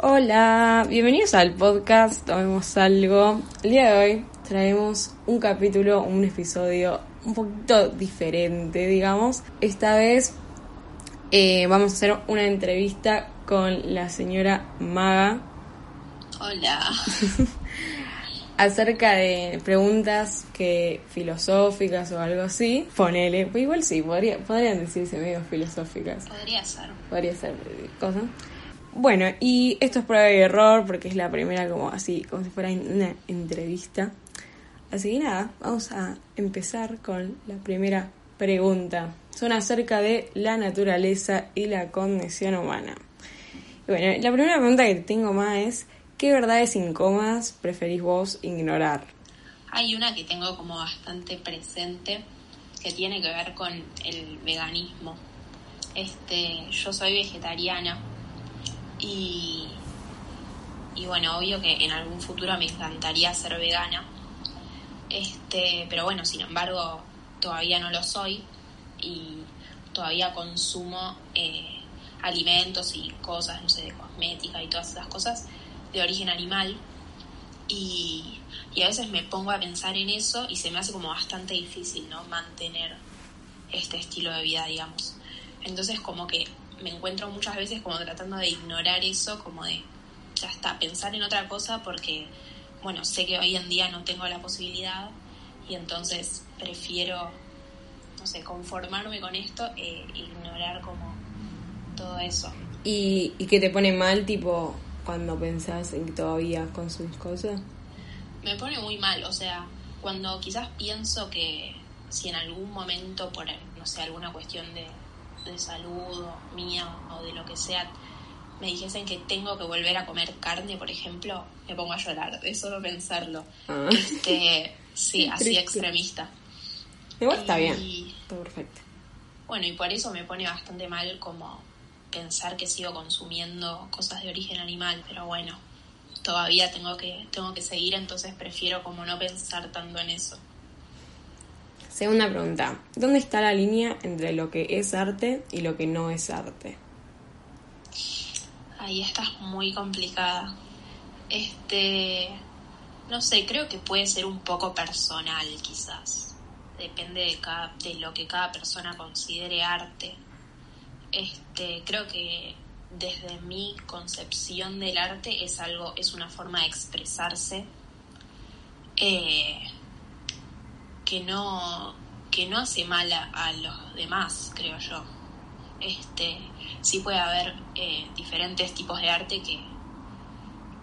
Hola, bienvenidos al podcast Tomemos Algo. El día de hoy traemos un capítulo, un episodio un poquito diferente, digamos. Esta vez eh, vamos a hacer una entrevista con la señora Maga. Hola. acerca de preguntas que filosóficas o algo así. Ponele, pues igual sí, podría, podrían decirse medio filosóficas. Podría ser. Podría ser cosa. Bueno, y esto es prueba y error porque es la primera como así, como si fuera una entrevista. Así que nada, vamos a empezar con la primera pregunta. Son acerca de la naturaleza y la condición humana. Y bueno, la primera pregunta que tengo más es, ¿qué verdades incómodas preferís vos ignorar? Hay una que tengo como bastante presente que tiene que ver con el veganismo. Este, yo soy vegetariana y, y bueno, obvio que en algún futuro me encantaría ser vegana este, pero bueno, sin embargo, todavía no lo soy y todavía consumo eh, alimentos y cosas, no sé, de cosmética y todas esas cosas de origen animal. Y, y, a veces me pongo a pensar en eso y se me hace como bastante difícil, ¿no? Mantener este estilo de vida, digamos. Entonces como que me encuentro muchas veces como tratando de ignorar eso, como de, ya está, pensar en otra cosa porque bueno, sé que hoy en día no tengo la posibilidad y entonces prefiero, no sé, conformarme con esto e ignorar como todo eso. ¿Y, y qué te pone mal, tipo, cuando pensás en que todavía consumís cosas? Me pone muy mal, o sea, cuando quizás pienso que si en algún momento, por, no sé, alguna cuestión de, de salud o mía o de lo que sea, me dijesen que tengo que volver a comer carne, por ejemplo, me pongo a llorar de solo pensarlo. Ah. Este, sí, así extremista. Igual está bien. Está perfecto. Bueno, y por eso me pone bastante mal como pensar que sigo consumiendo cosas de origen animal, pero bueno, todavía tengo que, tengo que seguir, entonces prefiero como no pensar tanto en eso. Segunda pregunta, ¿dónde está la línea entre lo que es arte y lo que no es arte? ahí estás muy complicada. Este, no sé, creo que puede ser un poco personal quizás. Depende de, cada, de lo que cada persona considere arte. Este, creo que desde mi concepción del arte es algo, es una forma de expresarse eh, que no que no hace mal a los demás, creo yo este, sí puede haber eh, diferentes tipos de arte que,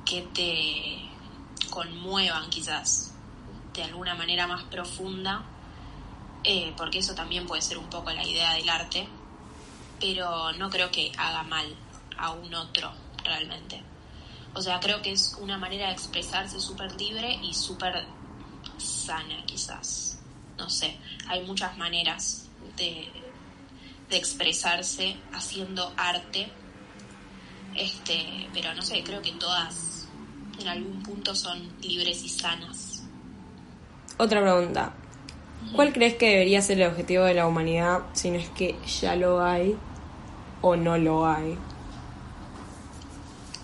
que te conmuevan quizás de alguna manera más profunda, eh, porque eso también puede ser un poco la idea del arte, pero no creo que haga mal a un otro realmente. O sea, creo que es una manera de expresarse súper libre y súper sana quizás. No sé, hay muchas maneras de, de expresarse haciendo arte. Este, pero no sé, creo que todas en algún punto son libres y sanas. Otra pregunta. ¿Cuál crees que debería ser el objetivo de la humanidad si no es que ya lo hay o no lo hay?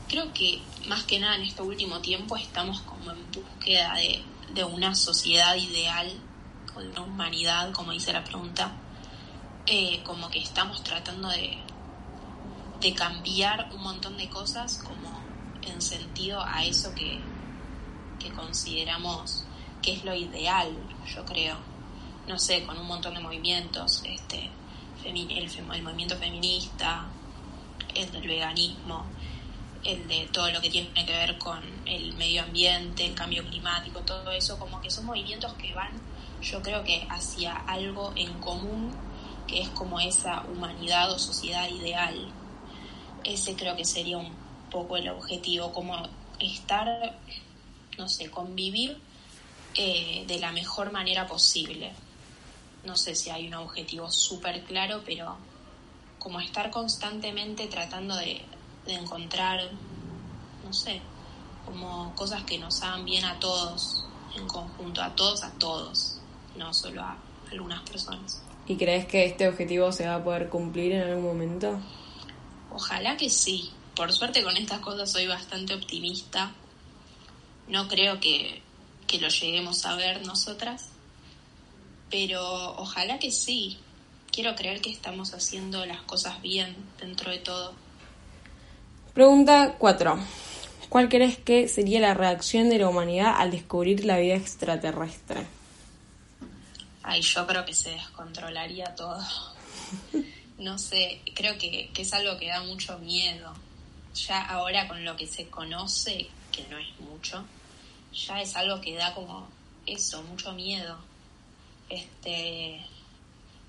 Creo que más que nada en este último tiempo estamos como en búsqueda de, de una sociedad ideal o de una humanidad, como dice la pregunta, eh, como que estamos tratando de, de cambiar un montón de cosas como en sentido a eso que, que consideramos que es lo ideal, yo creo. No sé, con un montón de movimientos, este, el, el movimiento feminista, el del veganismo, el de todo lo que tiene que ver con el medio ambiente, el cambio climático, todo eso, como que son movimientos que van, yo creo que hacia algo en común que es como esa humanidad o sociedad ideal. Ese creo que sería un poco el objetivo, como estar, no sé, convivir eh, de la mejor manera posible. No sé si hay un objetivo súper claro, pero como estar constantemente tratando de, de encontrar, no sé, como cosas que nos hagan bien a todos, en conjunto, a todos, a todos, no solo a algunas personas. ¿Y crees que este objetivo se va a poder cumplir en algún momento? Ojalá que sí. por suerte con estas cosas soy bastante optimista. No creo que, que lo lleguemos a ver nosotras, pero ojalá que sí. Quiero creer que estamos haciendo las cosas bien dentro de todo. Pregunta 4. ¿Cuál crees que sería la reacción de la humanidad al descubrir la vida extraterrestre? Ay, yo creo que se descontrolaría todo. No sé, creo que, que es algo que da mucho miedo. Ya ahora con lo que se conoce, que no es mucho, ya es algo que da como eso, mucho miedo. Este,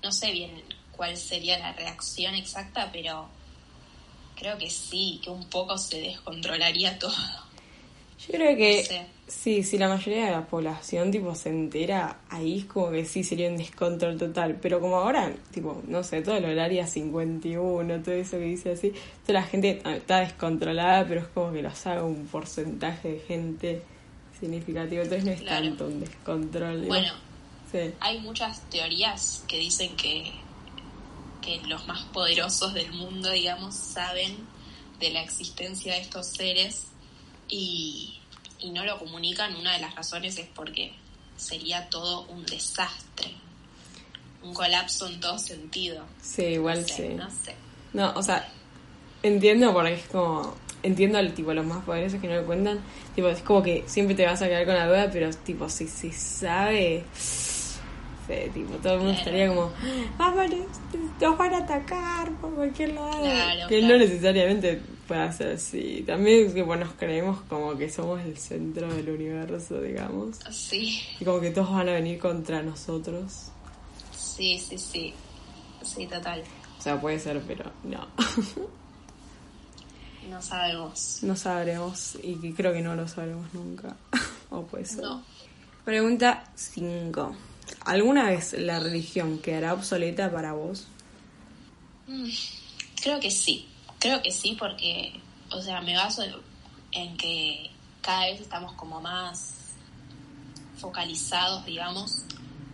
no sé bien cuál sería la reacción exacta, pero creo que sí, que un poco se descontrolaría todo. Yo creo que No sé. sí, si la mayoría de la población tipo se entera, ahí es como que sí sería un descontrol total. Pero como ahora, tipo, no sé, todo el área 51, todo eso que dice así, toda la gente está descontrolada, pero es como que lo sabe un porcentaje de gente significativo. Entonces no es Claro. tanto un descontrol. Bueno, Sí. hay muchas teorías que dicen que, que los más poderosos del mundo, digamos, saben de la existencia de estos seres y, y no lo comunican. Una de las razones es porque sería todo un desastre, un colapso en todo sentido. Sí, igual No sé, sí. No sé. No, o sea, entiendo porque es como. Entiendo al tipo los más poderosos que no lo cuentan. Tipo, es como que siempre te vas a quedar con la duda, pero tipo, si se sabe. Tipo, todo el mundo Claro. estaría como. ¡Vamos, nos van a atacar por cualquier lado! Claro, que no necesariamente pueda ser así. También es que bueno, nos creemos como que somos el centro del universo, digamos. Sí, Y como que todos van a venir contra nosotros. sí, sí, sí. Sí, total. O sea, puede ser, pero no. No sabemos. No sabremos y creo que no lo sabremos nunca. o puede ser. No. Pregunta 5. ¿Alguna vez la religión quedará obsoleta para vos? Mm, Creo que sí, creo que sí porque, o sea, me baso en que cada vez estamos como más focalizados, digamos,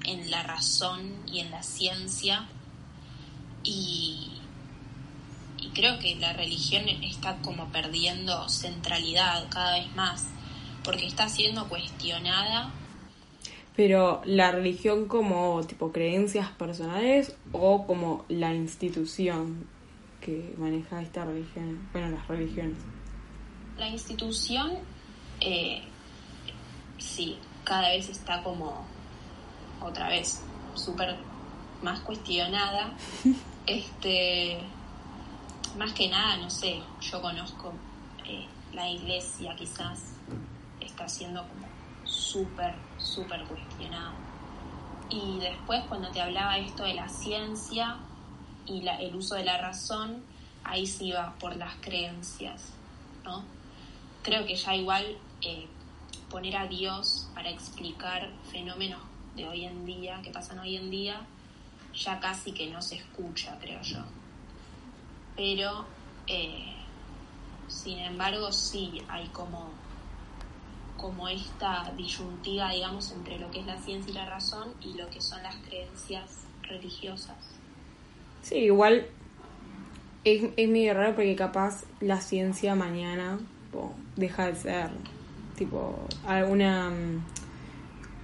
en la razón y en la ciencia y, y creo que la religión está como perdiendo centralidad cada vez más porque está siendo cuestionada Pero la religión como tipo creencias personales o como la institución que maneja esta religión, bueno, las religiones. La institución, eh, sí, cada vez está como, otra vez, súper más cuestionada. este, más que nada, no sé, yo conozco eh, la iglesia quizás está siendo como súper, súper cuestionada. Y después cuando te hablaba esto de la ciencia y el uso de la razón, ahí sí va por las creencias, ¿no? Creo que ya igual eh, poner a Dios para explicar fenómenos de hoy en día, que pasan hoy en día, ya casi que no se escucha, creo yo. Pero, eh, sin embargo, sí hay como, como esta disyuntiva, digamos, entre lo que es la ciencia y la razón y lo que son las creencias religiosas. Sí, igual es, es medio raro porque capaz la ciencia mañana deja de ser tipo alguna mm,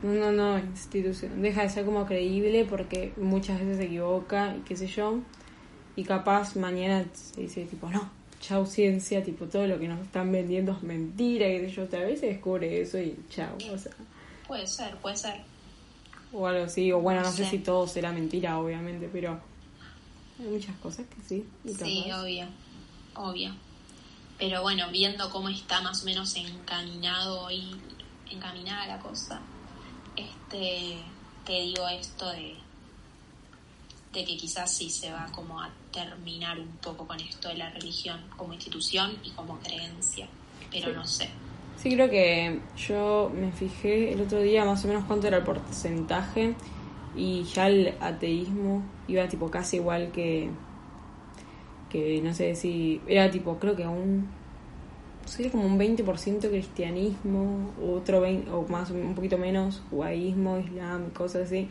no, no, institución, deja de ser como creíble porque muchas veces se equivoca y qué sé yo, y capaz mañana se dice tipo, no, chau ciencia, tipo todo lo que nos están vendiendo es mentira, sé yo, otra vez se descubre eso y chau, o sea, Puede ser, puede ser. o algo así, o bueno, no sé si todo será mentira, obviamente, pero hay muchas cosas que sí. y Sí, obvio, obvio. Pero bueno, viendo cómo está más o menos encaminado y encaminada la cosa, este, te digo esto de, de que quizás sí se va como a terminar un poco con esto de la religión como institución y como creencia, pero Sí. no sé. Sí, creo que yo me fijé el otro día más o menos cuánto era el porcentaje y ya el ateísmo iba tipo casi igual que, que no sé si, era tipo creo que un, sería como un 20% cristianismo, otro 20, o más un poquito menos judaísmo, islam, cosas así.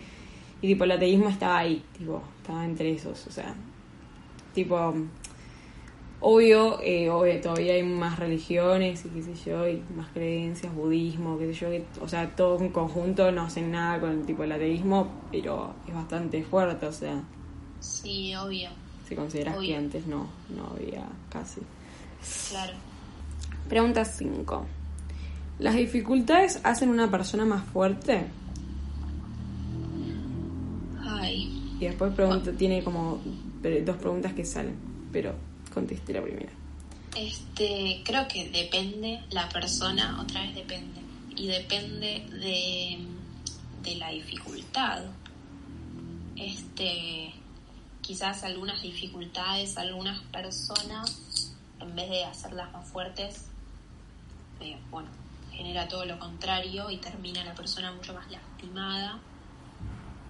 Y tipo el ateísmo estaba ahí, tipo, estaba entre esos, o sea, tipo Obvio, eh, obvio, todavía hay más religiones y qué sé yo, y más creencias, budismo, qué sé yo, que- o sea, todo en conjunto no hacen nada con el tipo del ateísmo, pero es bastante fuerte, o sea, Sí, obvio, si consideras Obvio. que antes no, no había casi. claro. Pregunta 5. ¿Las dificultades hacen una persona más fuerte? Y después pregunta, tiene como dos preguntas que salen, pero contesté la primera. este, creo que depende la persona, otra vez depende, y depende de, de la dificultad. Este, quizás algunas dificultades, algunas personas, en vez de hacerlas más fuertes, eh, bueno, genera todo lo contrario y termina la persona mucho más lastimada.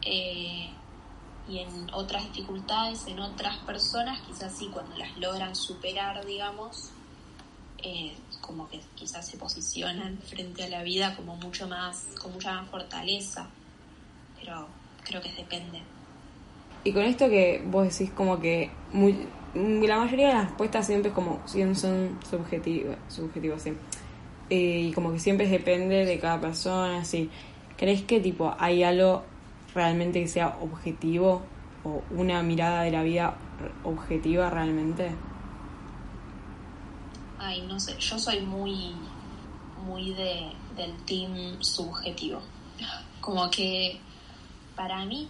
Eh, y en otras dificultades, en otras personas, quizás sí, cuando las logran superar, digamos, eh, como que quizás se posicionan frente a la vida como mucho más, con mucha más fortaleza. Pero creo que depende. Y con esto que vos decís como que muy, la mayoría de las respuestas siempre es como son subjetivas, subjetivas sí. Eh, y como que siempre depende de cada persona, sí. ¿Crees que tipo hay algo realmente que sea objetivo o una mirada de la vida objetiva realmente? Ay, no sé, yo soy muy, muy de, del team subjetivo. Como que para mí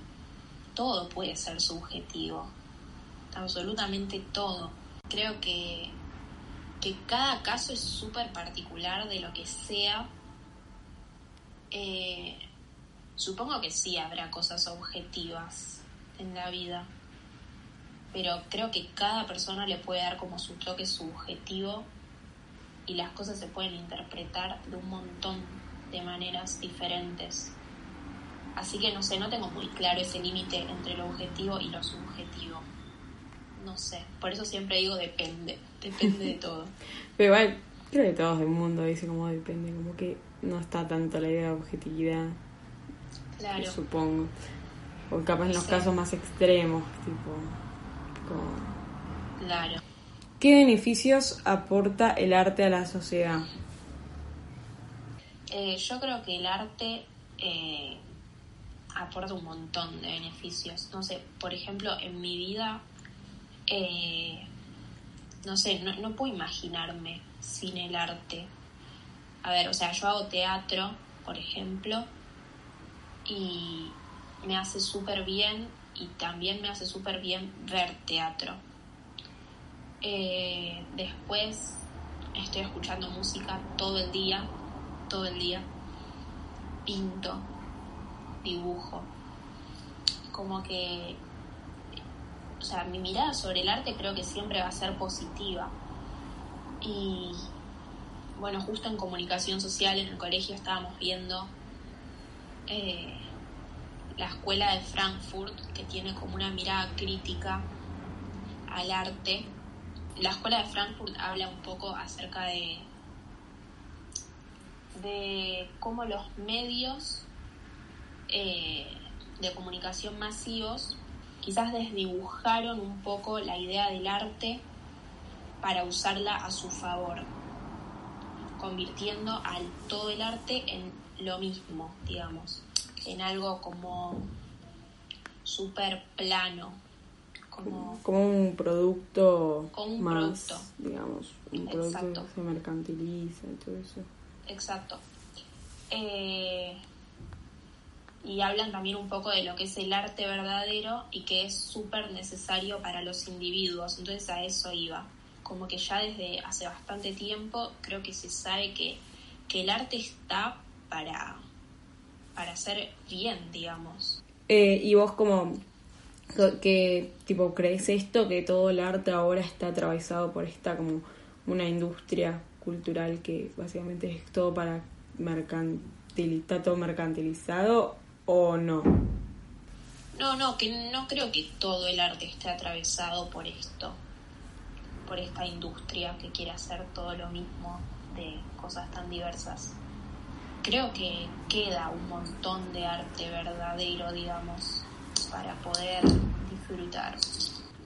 todo puede ser subjetivo, absolutamente todo. Creo que, que cada caso es súper particular de lo que sea. Eh, supongo que sí habrá cosas objetivas en la vida, pero creo que cada persona le puede dar como su toque subjetivo y las cosas se pueden interpretar de un montón de maneras diferentes. Así que no sé, no tengo muy claro ese límite entre lo objetivo y lo subjetivo. No sé, por eso siempre digo depende, depende de todo. Pero igual, creo que todos del mundo dice como depende, como que no está tanto la idea de objetividad, Claro, supongo. O capaz en los Sí. casos más extremos, tipo... como- claro. ¿Qué beneficios aporta el arte a la sociedad? Eh, yo creo que el arte eh, aporta un montón de beneficios. No sé, por ejemplo, en mi vida, eh, no sé, no, no puedo imaginarme sin el arte. A ver, o sea, yo hago teatro, por ejemplo, y me hace súper bien y también me hace súper bien ver teatro. Eh, después estoy escuchando música todo el día, todo el día. Pinto, dibujo. Como que, o sea, mi mirada sobre el arte creo que siempre va a ser positiva. Y bueno, justo en comunicación social en el colegio estábamos viendo eh, la escuela de Frankfurt, que tiene como una mirada crítica al arte. La escuela de Frankfurt habla un poco acerca de, de cómo los medios eh, de comunicación masivos quizás desdibujaron un poco la idea del arte para usarla a su favor, convirtiendo al todo el arte en lo mismo, digamos, en algo como súper plano, como Como un producto Como un más, producto. digamos, un producto Exacto. que se mercantiliza y todo eso. Exacto. Eh, y hablan también un poco de lo que es el arte verdadero y que es súper necesario para los individuos. Entonces a eso iba. Como que ya desde hace bastante tiempo creo que se sabe que, que el arte está para, para hacer bien, digamos. Eh, y vos como que tipo crees esto que todo el arte ahora está atravesado por esta como una industria cultural que básicamente es todo para mercantil está todo mercantilizado o no No, no, que no creo que todo el arte esté atravesado por esto, por esta industria que quiere hacer todo lo mismo de cosas tan diversas. Creo que queda un montón de arte verdadero, digamos, para poder disfrutar.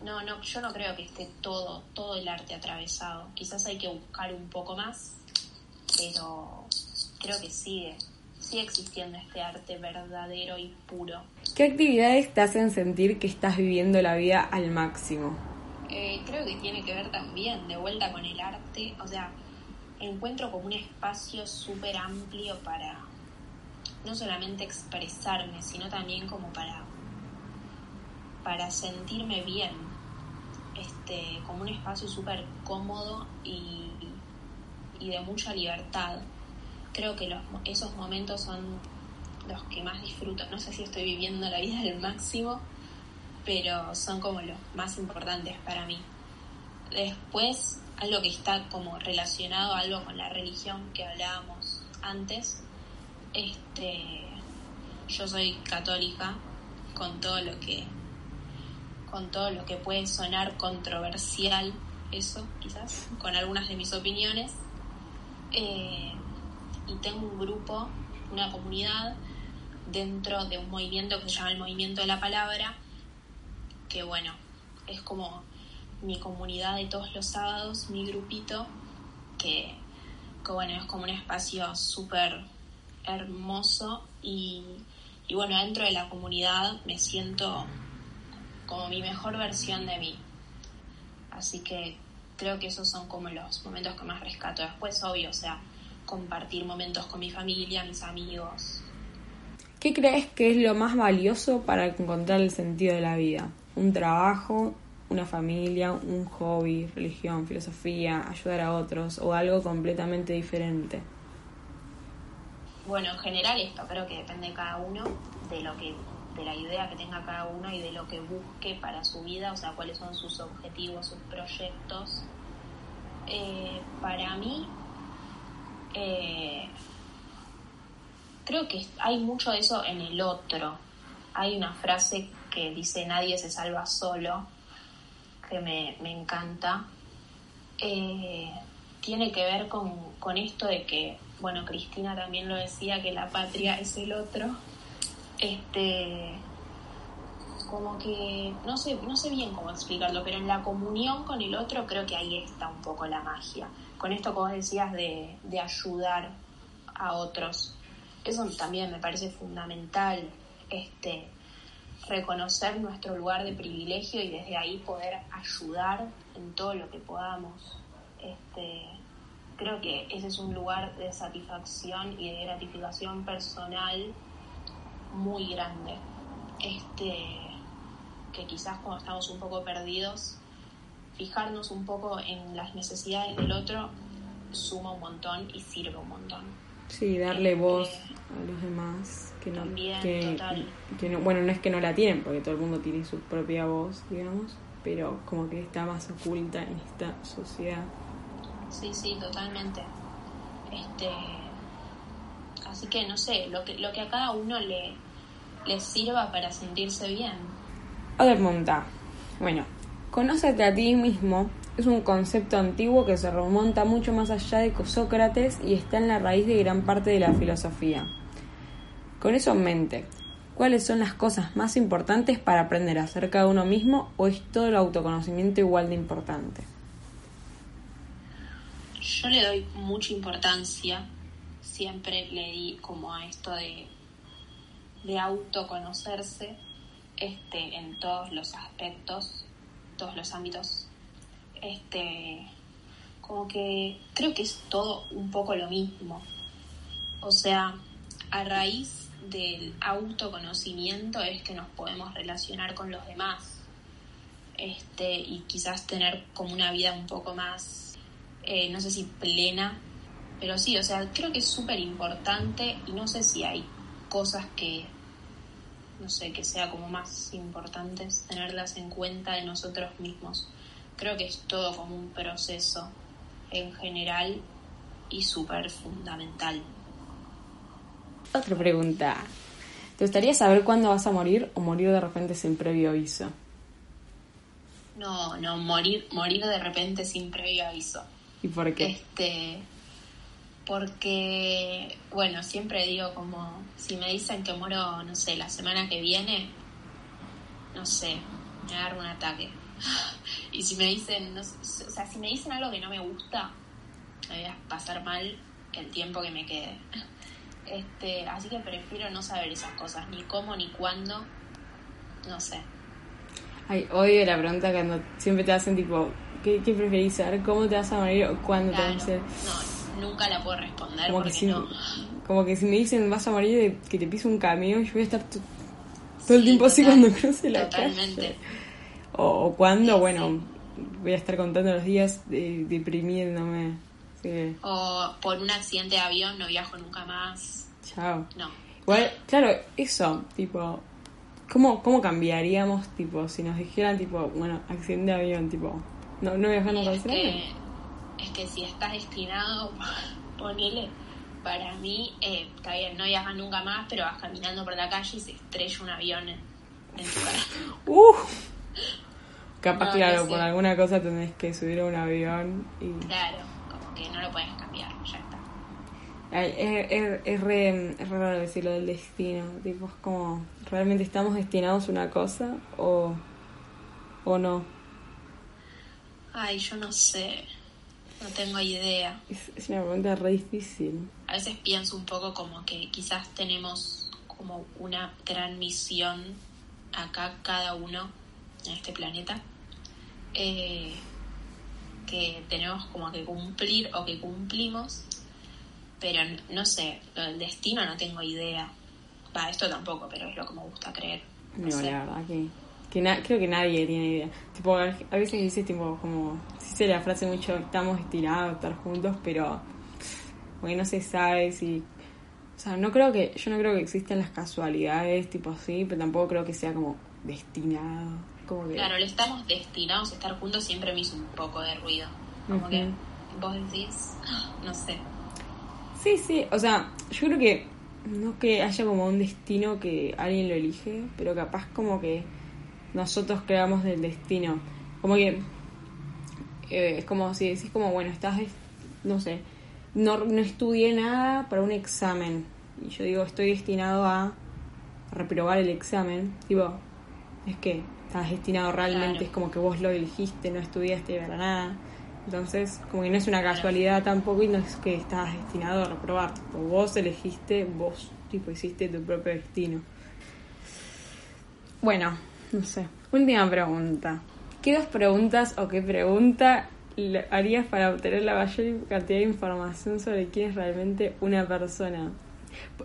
no, no, yo no creo que esté todo, todo el arte atravesado. Quizás hay que buscar un poco más, pero creo que sigue, sigue existiendo este arte verdadero y puro. ¿Qué actividades te hacen sentir que estás viviendo la vida al máximo? Eh, creo que tiene que ver también de vuelta con el arte, o sea, encuentro como un espacio súper amplio para no solamente expresarme, sino también como para para sentirme bien, este, como un espacio súper cómodo y, y, de mucha libertad. Creo que los, esos momentos son los que más disfruto. No sé si estoy viviendo la vida al máximo, pero son como los más importantes para mí. Después, algo que está como relacionado a algo con la religión que hablábamos antes, este, yo soy católica con todo lo que con todo lo que puede sonar controversial, eso quizás, con algunas de mis opiniones. Eh, y tengo un grupo, una comunidad dentro de un movimiento que se llama el Movimiento de la Palabra, que bueno, es como mi comunidad de todos los sábados, mi grupito, que, bueno, es como un espacio súper hermoso y, y bueno, dentro de la comunidad me siento como mi mejor versión de mí. Así que creo que esos son como los momentos que más rescato. Después, obvio, o sea, compartir momentos con mi familia, mis amigos. ¿Qué crees que es lo más valioso para encontrar el sentido de la vida? ¿Un trabajo, una familia, un hobby, religión, filosofía, ayudar a otros o algo completamente diferente? Bueno, en general esto creo que depende de cada uno, de lo que de la idea que tenga cada uno y de lo que busque para su vida, o sea, cuáles son sus objetivos, sus proyectos. Eh, para mí, eh, creo que hay mucho de eso en el otro. Hay una frase que dice nadie se salva solo, que me, encanta. Eh, tiene que ver con, con esto de que, bueno, Cristina también lo decía, que la patria es el otro. Este como que no sé no sé bien cómo explicarlo pero en la comunión con el otro creo que ahí está un poco la magia. Con esto vos decías de, de ayudar a otros. Eso también me parece fundamental este reconocer nuestro lugar de privilegio y desde ahí poder ayudar en todo lo que podamos este creo que ese es un lugar de satisfacción y de gratificación personal muy grande. Este, que quizás cuando estamos un poco perdidos, fijarnos un poco en las necesidades del otro suma un montón y sirve un montón. Sí, darle este, voz a los demás que no, que, no, bueno, no es que no la tienen, porque todo el mundo tiene su propia voz, digamos, pero como que está más oculta en esta sociedad. Sí, sí, totalmente. Este, Así que no sé, lo que, lo que a cada uno le, le sirva para sentirse bien. Otra pregunta. Bueno, conócete a ti mismo es un concepto antiguo que se remonta mucho más allá de Sócrates y está en la raíz de gran parte de la filosofía. Con eso en mente, ¿cuáles son las cosas más importantes para aprender acerca de uno mismo o es todo el autoconocimiento igual de importante? Yo le doy mucha importancia siempre le di como a esto de, de autoconocerse este, en todos los aspectos, todos los ámbitos. Este, como que creo que es todo un poco lo mismo. O sea, a raíz del autoconocimiento es que nos podemos relacionar con los demás. Este, y quizás tener como una vida un poco más, eh, no sé si plena, pero sí, o sea, creo que es súper importante y no sé si hay cosas que, no sé, que sea como más importantes tenerlas en cuenta de nosotros mismos. Creo que es todo como un proceso en general y súper fundamental. Otra pregunta. ¿Te gustaría saber cuándo vas a morir o morir de repente sin previo aviso? No, no, morir, morir de repente sin previo aviso. ¿Y por qué? Este, porque, bueno, siempre digo como, si me dicen que muero, no sé, la semana que viene, no sé, me agarro un ataque. Y si me dicen, no sé, o sea, si me dicen algo que no me gusta, me voy a pasar mal el tiempo que me quede. Este, así que prefiero no saber esas cosas, ni cómo, ni cuándo, no sé. Ay, odio la pregunta cuando siempre te hacen tipo, ¿qué, qué preferís saber? ¿Cómo te vas a morir o cuándo te vas a Claro, morir? no, nunca la puedo responder Como que, porque si, no. como que si me dicen vas a morir de que te pise un camión, yo voy a estar to- todo el Sí, tiempo así total, cuando cruce la Totalmente. calle. O, o cuando, Sí, bueno, voy a estar contando los días eh, deprimiéndome. Que, O por un accidente de avión no viajo nunca más. chao. No. Igual, claro, eso, tipo, ¿cómo, ¿cómo cambiaríamos, tipo, si nos dijeran, tipo, bueno, accidente de avión, tipo, no, no viajamos Y con es, que, es que si estás destinado, ponele, para mí, eh, está bien, no viajas nunca más, pero vas caminando por la calle y se estrella un avión en, en tu cara. Uh. Capaz, No, claro, no sé. por alguna cosa tenés que subir a un avión y... Claro, que no lo puedes cambiar, ya está. Ay, es, es, es re, es re raro decir lo del destino. Tipo, es como, ¿realmente estamos destinados a una cosa o, o no? Ay, yo no sé, no tengo idea. Es, es una pregunta re difícil. A veces pienso un poco como que quizás tenemos como una gran misión acá cada uno en este planeta eh, que tenemos como que cumplir o que cumplimos pero no sé lo del destino no tengo idea va esto tampoco pero es lo que me gusta creer no No, sé. la verdad que, que na- creo que nadie tiene idea. Tipo, a veces dices, tipo, como, se dice la frase mucho, estamos destinados a estar juntos, pero, porque no se sabe si... O sea, no creo que, yo no creo que existan las casualidades, tipo así, pero tampoco creo que sea como destinado. Como que... claro le estamos destinados a estar juntos siempre me hizo un poco de ruido como que vos decís no sé Sí, sí, o sea, yo creo que no que haya como un destino que alguien lo elige, pero capaz como que nosotros creamos del destino. Como que eh, es como si decís como, bueno, estás, no sé, no, no estudié nada para un examen. Y yo digo, estoy destinado a reprobar el examen. Tipo, es que estás destinado realmente, Claro. es como que vos lo elegiste, no estudiaste para nada. Entonces, como que no es una casualidad tampoco y no es que estás destinado a reprobar. Tipo, vos elegiste, vos, tipo, hiciste tu propio destino. Bueno, no sé. Última pregunta. ¿Qué dos preguntas o qué pregunta harías para obtener la mayor cantidad de información sobre quién es realmente una persona?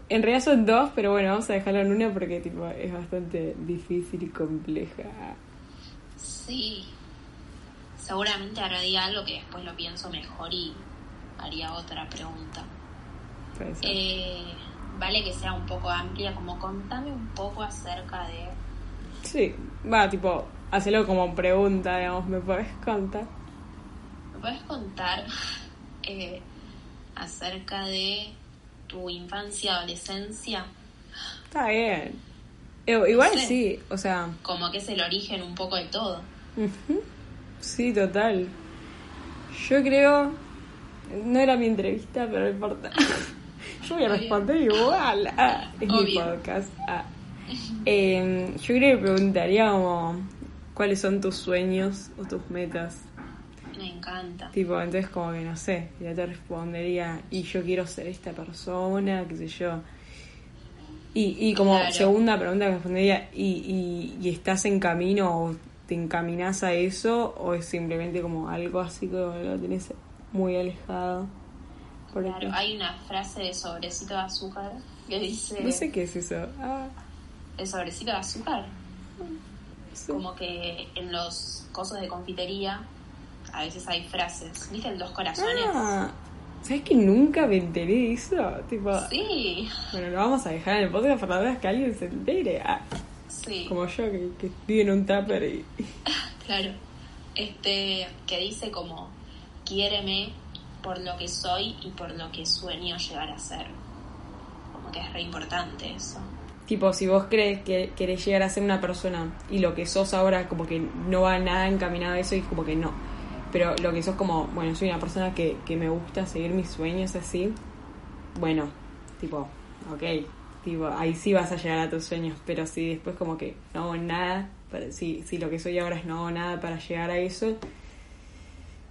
En realidad son dos, pero bueno, vamos a dejarlo en una porque tipo es bastante difícil y compleja. Sí. Seguramente diga algo que después lo pienso mejor y haría otra pregunta. Eh, vale que sea un poco amplia, como contame un poco acerca de... Sí, va, tipo, hacelo como pregunta, digamos, ¿me podés contar? ¿Me puedes contar eh, acerca de tu infancia, adolescencia? Está bien. Eh, Igual No sé. sí, o sea, Como que es el origen un poco de todo. Sí, total. Yo creo. No era mi entrevista, pero no importa. Yo voy a responder igual. Ah, es mi podcast. Ah. Eh, yo creo que preguntaría como. ¿Cuáles son tus sueños o tus metas? Me encanta. Tipo, entonces como que no sé, ya te respondería, y yo quiero ser esta persona, qué sé yo. Y, y como Claro. segunda pregunta que respondería, ¿y, y, y estás en camino o te encaminás a eso? ¿O es simplemente como algo así que lo tenés muy alejado? Por Claro, ejemplo. hay una frase de sobrecito de azúcar que dice... No sé qué es eso. Ah, ¿El sobrecito de azúcar? sé. Como que en los cosos de confitería a veces hay frases. ¿Viste el dos corazones? Ah, ¿sabes que nunca me enteré de eso? Tipo, Sí, bueno, lo vamos a dejar en el podcast para la vez que alguien se entere. Ah, sí, como yo que, que vive en un tupper y... claro. Este, que dice como, quiéreme por lo que soy y por lo que sueño llegar a ser. Como que es re importante eso. Tipo, si vos crees que querés llegar a ser una persona y lo que sos ahora como que no va nada encaminado a eso y es como que no. Pero lo que sos como, bueno, soy una persona que, que me gusta seguir mis sueños así. Bueno, tipo, ok, tipo, ahí sí vas a llegar a tus sueños, pero si después como que no hago nada, para, si, si lo que soy ahora es no hago nada para llegar a eso,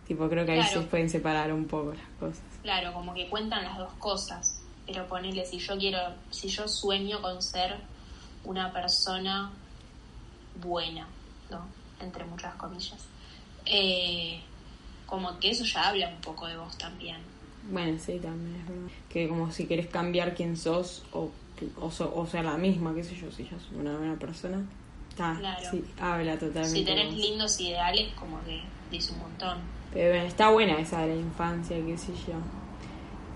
tipo, creo que ahí Claro. se pueden separar un poco las cosas. Claro, como que cuentan las dos cosas. Pero ponele, si yo quiero, si yo sueño con ser una persona buena, ¿no? Entre muchas comillas. eh, como que eso ya habla un poco de vos también. Bueno, sí, también es verdad. Que como si querés cambiar quién sos o, o, so- o ser la misma, qué sé yo, si yo soy una buena persona. Está, Claro. sí, habla totalmente. Si tenés lindos ideales, como que dice un montón. Pero bueno, está buena esa de la infancia, qué sé yo.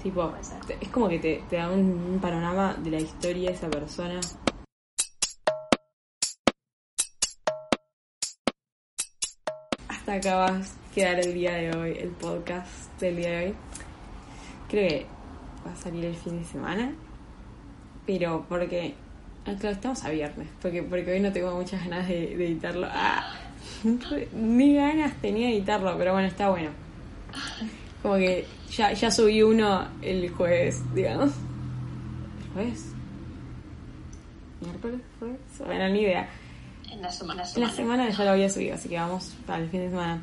Tipo, es como que te, te da un, un panorama de la historia de esa persona. Hasta acá va quedar el día de hoy, el podcast del día de hoy. Creo que va a salir el fin de semana. Pero porque. ah, claro, estamos a viernes. Porque, porque hoy no tengo muchas ganas de, de editarlo. Ah, ni ganas tenía de editarlo, pero bueno, está bueno. Como que ya, ya subí uno el jueves, digamos. ¿El jueves? ¿Miércoles? ¿Jueves? Bueno, ni idea. En la semana, En la semana ya lo había subido, así que vamos para el fin de semana.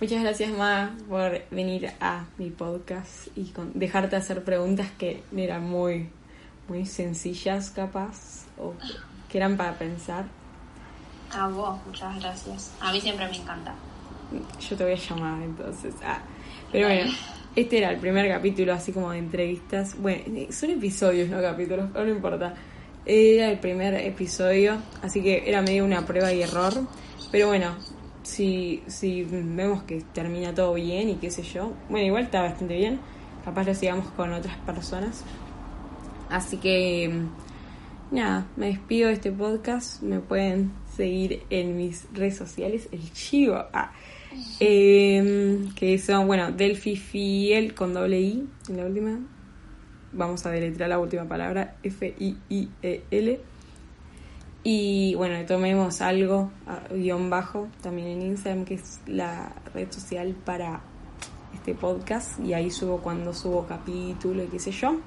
Muchas gracias, Ma, por venir a mi podcast y con- dejarte hacer preguntas que eran muy, muy sencillas, capaz, o que eran para pensar. A vos, muchas gracias. A mí siempre me encanta. Yo te voy a llamar entonces. Ah, pero bueno, este era el primer capítulo así como de entrevistas. Bueno, son episodios, no capítulos, pero no importa. Era el primer episodio, así que era medio una prueba y error. Pero bueno, si, si vemos que termina todo bien y qué sé yo, bueno, igual está bastante bien. Capaz lo sigamos con otras personas. Así que nada, me despido de este podcast. Me pueden seguir en mis redes sociales, el chivo. Ah, eh, que son, bueno, Delphi Fiel con doble I en la última. Vamos a deletrear la última palabra, F-I-I-E-L. Y bueno, tomemos algo, a- guion bajo, también en Instagram, que es la red social para este podcast. Y ahí subo cuando subo capítulo y qué sé yo.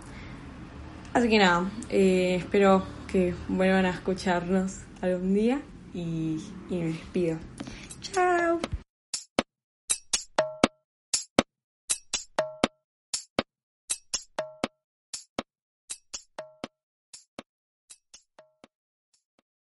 Así que nada, eh, espero que vuelvan a escucharnos algún día y, me despido.